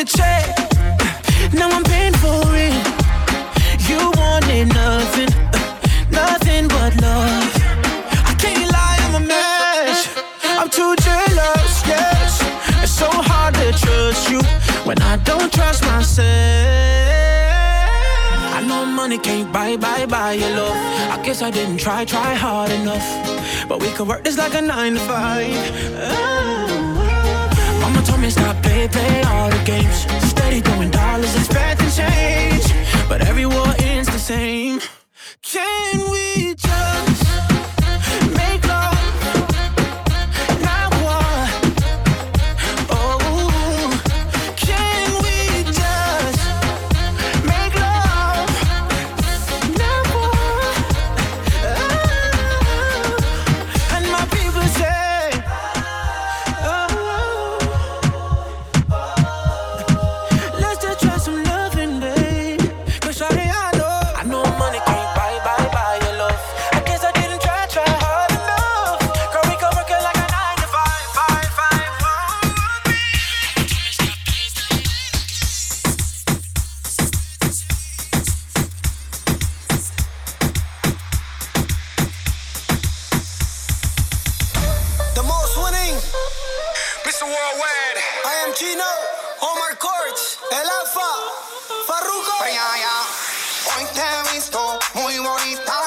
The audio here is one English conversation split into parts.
with a check. Now I'm paying for it. You wanted nothing, nothing but love. I can't lie, I'm a mess. I'm too jealous, yes. It's so hard to trust you when I don't trust myself. I know money can't buy, buy, buy your love. I guess I didn't try, try hard enough. But we could work this like a nine to five. Oh. Play, play all the games. Steady throwing dollars, expecting change. But every war ends the same. Can we just winning. Mr. Worldwide. I am Chino. Omar Courtz. El Alfa. Farruko. Hoy te he visto muy bonita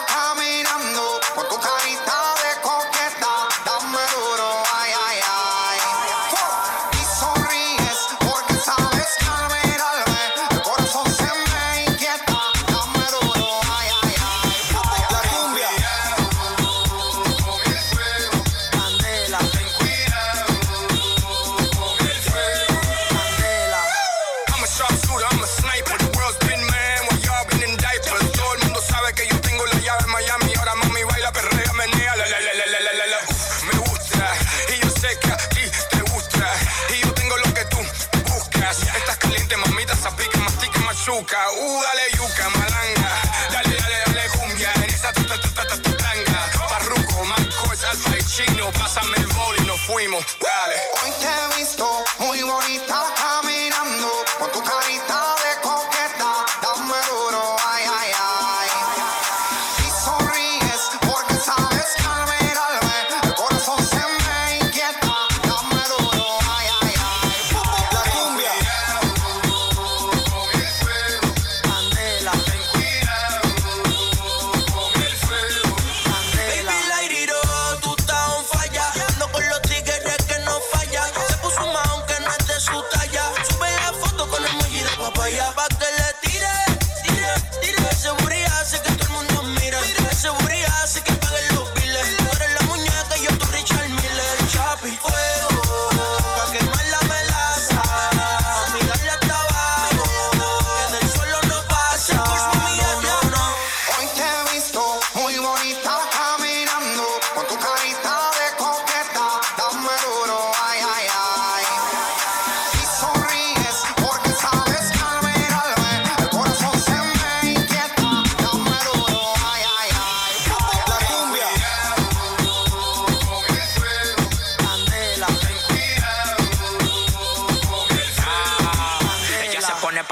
azúcar, uh, dale yuca, malanga, dale, dale, dale cumbia, en esa ta ta ta ta ta tanga, parruco, más cosas, chino, pásame el boli, nos fuimos.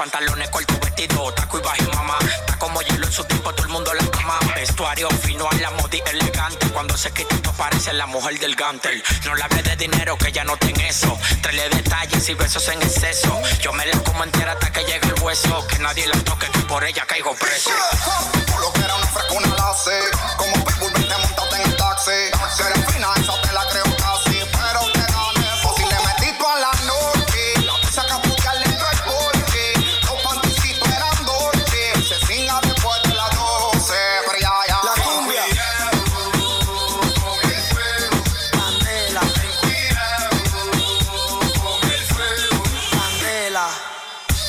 Pantalones cortos, vestido, taco y bajo mamá. Está como hielo en su tiempo, todo el mundo la ama. Vestuario fino a la moda y elegante. Cuando se quita esto parece la mujer del gantel. No le hable de dinero, que ella no tiene eso. Traele detalles y besos en exceso. Yo me la como entera hasta que llegue el hueso. Que nadie la toque, que por ella caigo preso. Por lo que era una fresca, una lace. Como Pitbull, vente, So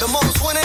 The most winning.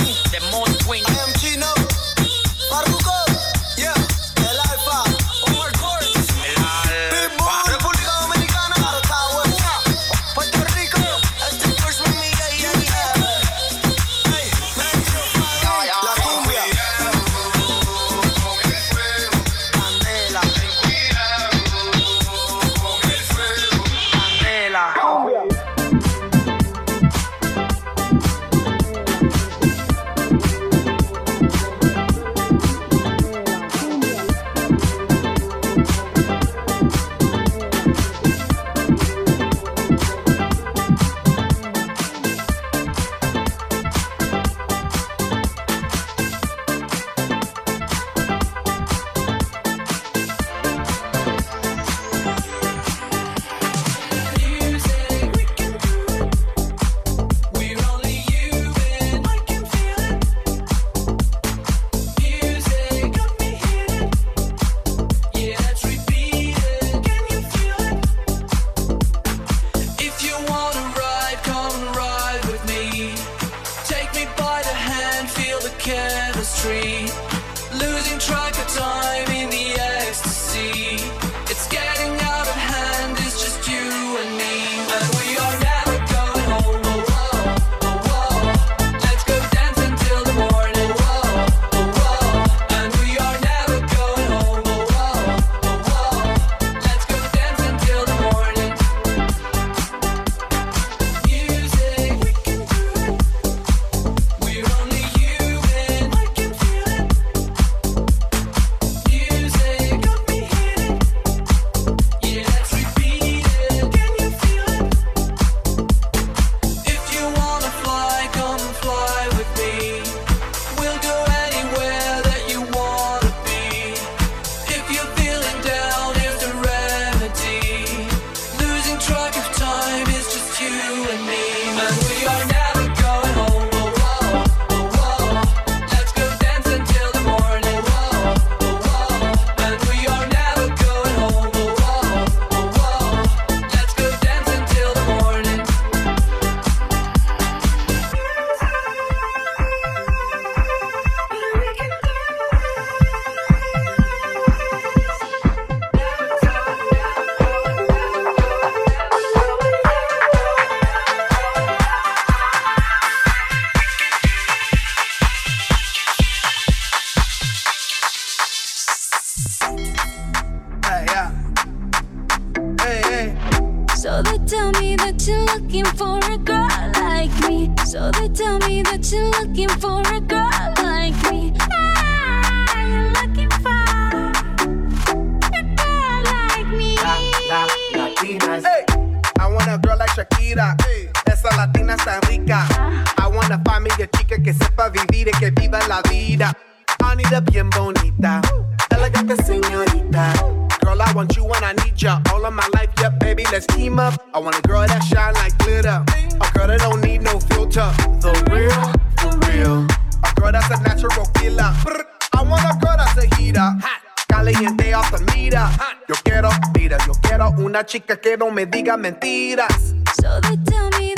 So they tell me that you're looking for a girl like me. Ah, looking for a girl like me. Hey, I want a girl like Shakira. Hey, esa latina está rica. I want a familia chica que sepa vivir y que viva la vida. Anita bien bonita, elegante señorita. Girl, I want you when I need ya. All of my life, yep, baby, let's team up. I want a girl that shine like glitter. A girl that don't need Meter. Yo quiero, mira, yo quiero una chica que no me diga mentiras. So they tell me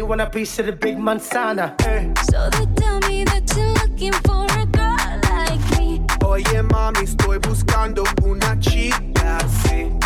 they want a piece of the big manzana. Eh. So they tell me that you're looking for a girl like me. Oye mami, estoy buscando una chica, sí.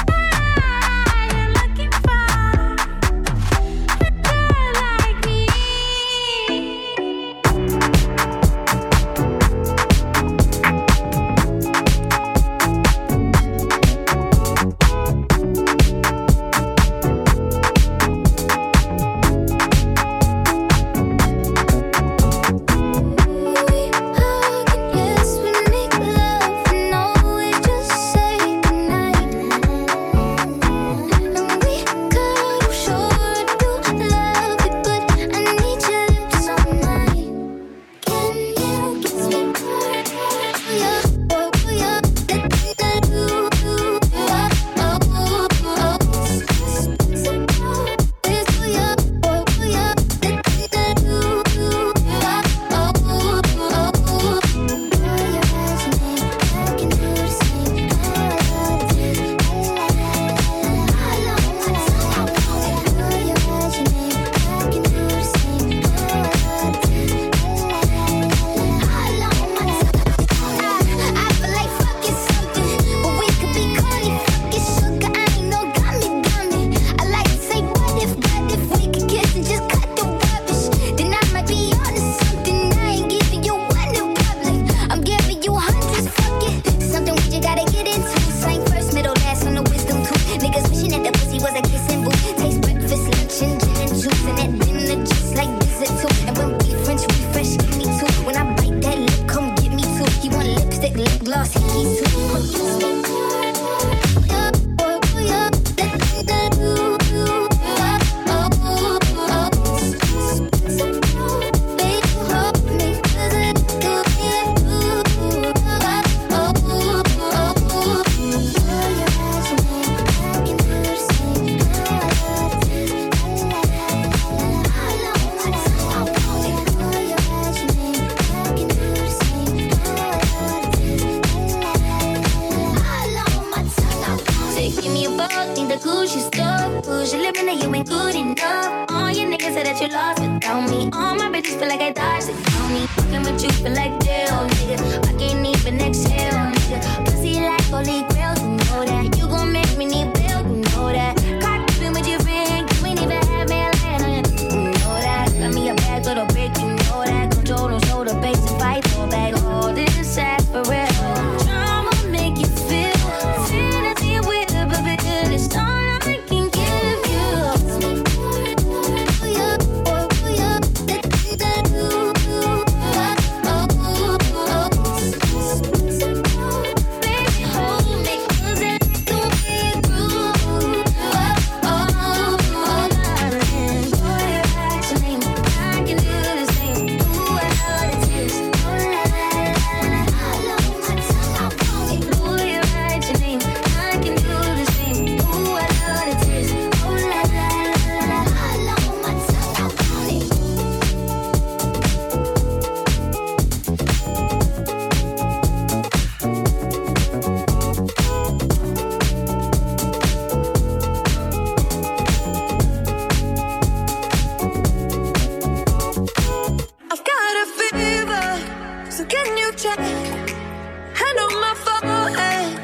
check. Hand on my forehead,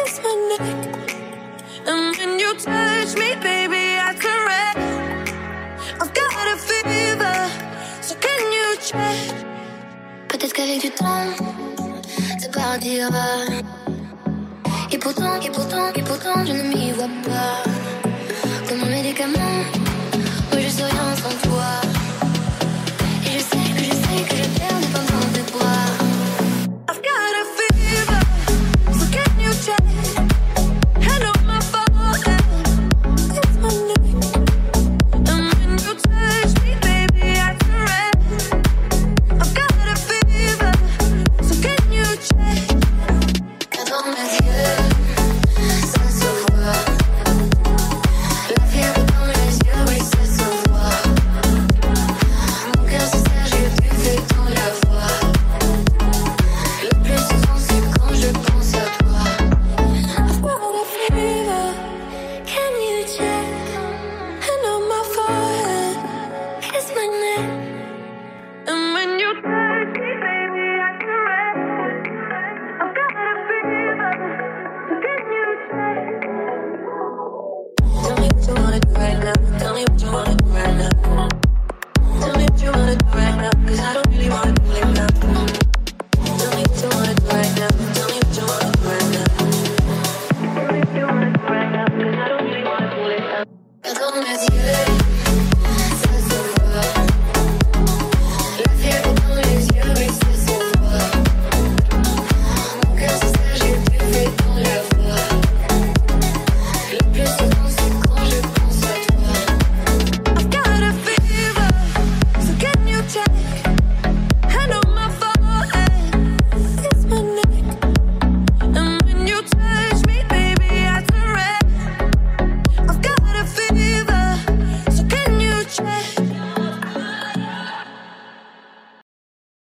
it's my neck. And when you touch me, baby, I turn red. I've got a fever, so can you check? Peut-être qu'avec du temps, ça partira. Et pourtant, et pourtant, et pourtant, je ne m'y vois pas. Comme un médicament, moi je serai rien sans toi. Et je sais que je sais que je perds.